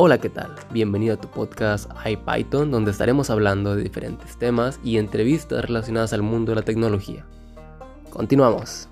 Hola, ¿qué tal? Bienvenido a tu podcast iPython, donde estaremos hablando de diferentes temas y entrevistas relacionadas al mundo de la tecnología. Continuamos.